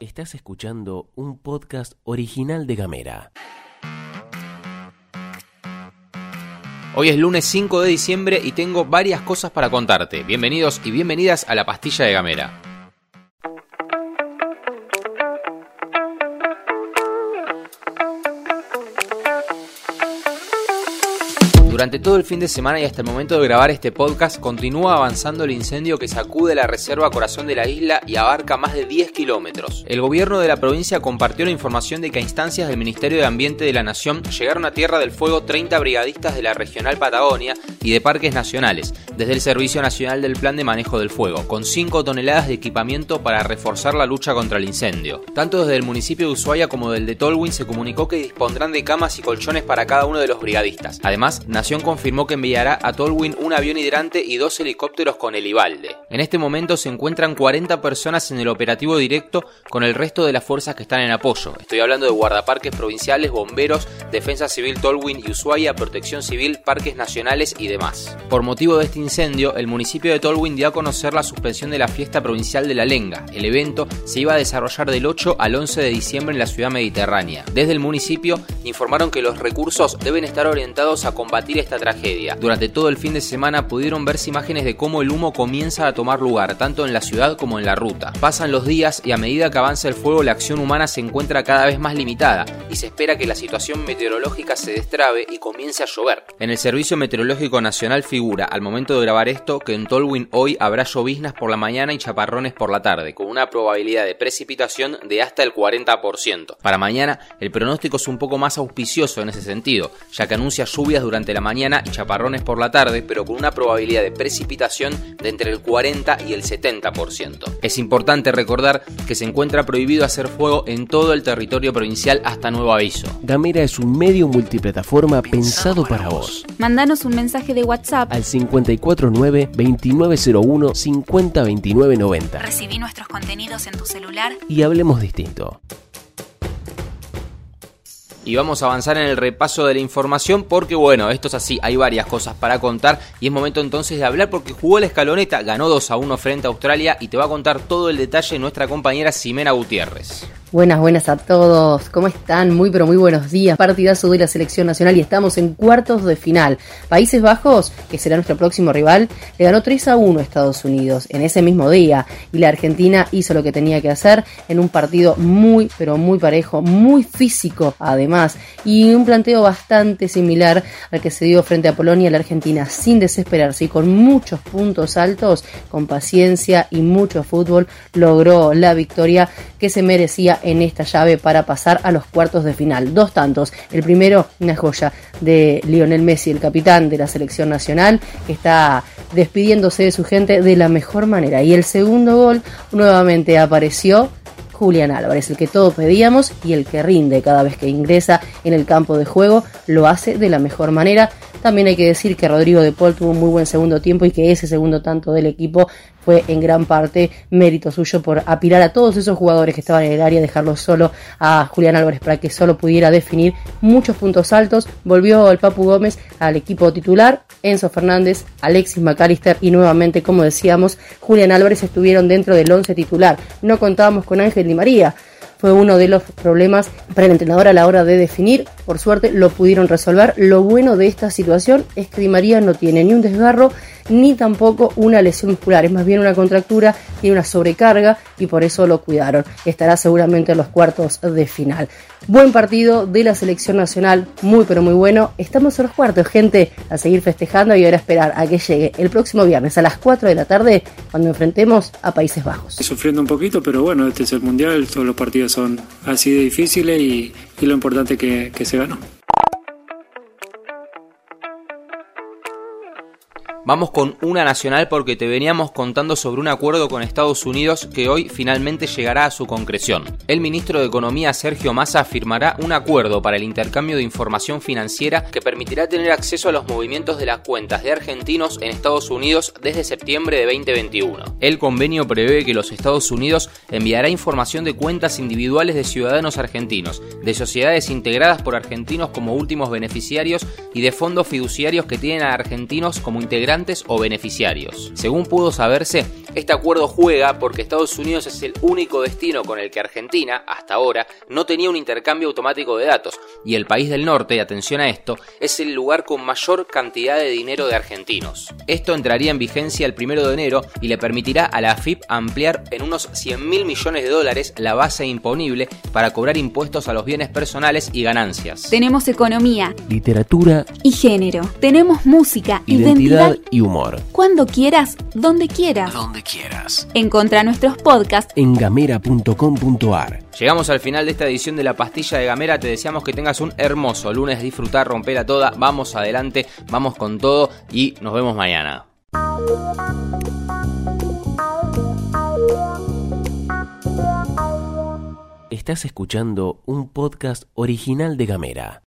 Estás escuchando un podcast original de Gamera. Hoy es lunes 5 de diciembre y tengo varias cosas para contarte. Bienvenidos y bienvenidas a la pastilla de Gamera. Durante todo el fin de semana y hasta el momento de grabar este podcast continúa avanzando el incendio que sacude la reserva corazón de la isla y abarca más de 10 kilómetros. El gobierno de la provincia compartió la información de que a instancias del Ministerio de Ambiente de la Nación llegaron a Tierra del Fuego 30 brigadistas de la Regional Patagonia y de Parques Nacionales, desde el Servicio Nacional del Plan de Manejo del Fuego, con 5 toneladas de equipamiento para reforzar la lucha contra el incendio. Tanto desde el municipio de Ushuaia como del de Tolwyn se comunicó que dispondrán de camas y colchones para cada uno de los brigadistas. Además, Nación confirmó que enviará a Tolwyn un avión hidrante y dos helicópteros con el Ibalde. En este momento se encuentran 40 personas en el operativo directo con el resto de las fuerzas que están en apoyo. Estoy hablando de guardaparques provinciales, bomberos, Defensa Civil Tolwyn y Ushuaia, Protección Civil, Parques Nacionales y demás. Por motivo de este incendio, el municipio de Tolwyn dio a conocer la suspensión de la fiesta provincial de la Lenga. El evento se iba a desarrollar del 8 al 11 de diciembre en la ciudad mediterránea. Desde el municipio informaron que los recursos deben estar orientados a combatir esta tragedia. Durante todo el fin de semana pudieron verse imágenes de cómo el humo comienza a tomar lugar, tanto en la ciudad como en la ruta. Pasan los días y a medida que avanza el fuego la acción humana se encuentra cada vez más limitada y se espera que la situación meteorológica se destrabe y comience a llover. En el Servicio Meteorológico Nacional figura, al momento de grabar esto, que en Tolwyn hoy habrá lloviznas por la mañana y chaparrones por la tarde, con una probabilidad de precipitación de hasta el 40%. Para mañana, el pronóstico es un poco más auspicioso en ese sentido, ya que anuncia lluvias durante la mañana y chaparrones por la tarde, pero con una probabilidad de precipitación de entre el 40 y el 70%. Es importante recordar que se encuentra prohibido hacer fuego en todo el territorio provincial hasta nuevo aviso. Gamera es un medio multiplataforma pensado para vos. Mandanos un mensaje de WhatsApp Al 549-2901-502990 Recibí nuestros contenidos en tu celular. y hablemos distinto. Y vamos a avanzar en el repaso de la información porque bueno, esto es así, hay varias cosas para contar y es momento entonces de hablar porque jugó la escaloneta, ganó 2 a 1 frente a Australia y te va a contar todo el detalle nuestra compañera Ximena Gutiérrez. Buenas, buenas a todos. ¿Cómo están? Muy, pero muy buenos días. Partidazo de la selección nacional y estamos en cuartos de final. Países Bajos, que será nuestro próximo rival, le ganó 3 a 1 a Estados Unidos en ese mismo día. Y la Argentina hizo lo que tenía que hacer en un partido muy, pero muy parejo, muy físico además. Y un planteo bastante similar al que se dio frente a Polonia. La Argentina, sin desesperarse y con muchos puntos altos, con paciencia y mucho fútbol, logró la victoria que se merecía en esta llave para pasar a los cuartos de final. Dos tantos. El primero, una joya de Lionel Messi, el capitán de la selección nacional, que está despidiéndose de su gente de la mejor manera. Y el segundo gol nuevamente apareció Julián Álvarez, el que todos pedíamos y el que rinde cada vez que ingresa en el campo de juego, lo hace de la mejor manera. También hay que decir que Rodrigo de Paul tuvo un muy buen segundo tiempo y que ese segundo tanto del equipo fue en gran parte mérito suyo por apilar a todos esos jugadores que estaban en el área, dejarlo solo a Julián Álvarez para que solo pudiera definir muchos puntos altos. Volvió el Papu Gómez al equipo titular, Enzo Fernández, Alexis McAllister y nuevamente, como decíamos, Julián Álvarez estuvieron dentro del once titular. No contábamos con Ángel Di María fue uno de los problemas para el entrenador a la hora de definir. Por suerte lo pudieron resolver. Lo bueno de esta situación es que Di María no tiene ni un desgarro ni tampoco una lesión muscular, es más bien una contractura, tiene una sobrecarga y por eso lo cuidaron. Estará seguramente en los cuartos de final. Buen partido de la selección nacional, muy pero muy bueno. Estamos en los cuartos, gente, a seguir festejando y ahora esperar a que llegue el próximo viernes a las 4 de la tarde cuando enfrentemos a Países Bajos. Sufriendo un poquito, pero bueno, este es el mundial, todos los partidos son así de difíciles y, lo importante que, que se ganó. Vamos con una nacional porque te veníamos contando sobre un acuerdo con Estados Unidos que hoy finalmente llegará a su concreción. El ministro de Economía Sergio Massa firmará un acuerdo para el intercambio de información financiera que permitirá tener acceso a los movimientos de las cuentas de argentinos en Estados Unidos desde septiembre de 2021. El convenio prevé que los Estados Unidos enviará información de cuentas individuales de ciudadanos argentinos, de sociedades integradas por argentinos como últimos beneficiarios y de fondos fiduciarios que tienen a argentinos como integrantes o beneficiarios. Según pudo saberse, este acuerdo juega porque Estados Unidos es el único destino con el que Argentina, hasta ahora, no tenía un intercambio automático de datos, y el país del norte, atención a esto, es el lugar con mayor cantidad de dinero de argentinos. Esto entraría en vigencia el primero de enero y le permitirá a la AFIP ampliar en unos 100 mil millones de dólares la base imponible para cobrar impuestos a los bienes personales y ganancias. Tenemos economía Literatura, y género. Tenemos música, identidad identidad. y humor. Cuando quieras, donde quieras. Donde quieras. Encontra nuestros podcasts En gamera.com.ar. Llegamos al final de esta edición de La Pastilla de Gamera. Te deseamos que tengas un hermoso lunes, disfrutar, romperla toda. Vamos adelante, vamos con todo y nos vemos mañana. Estás escuchando un podcast original de Gamera.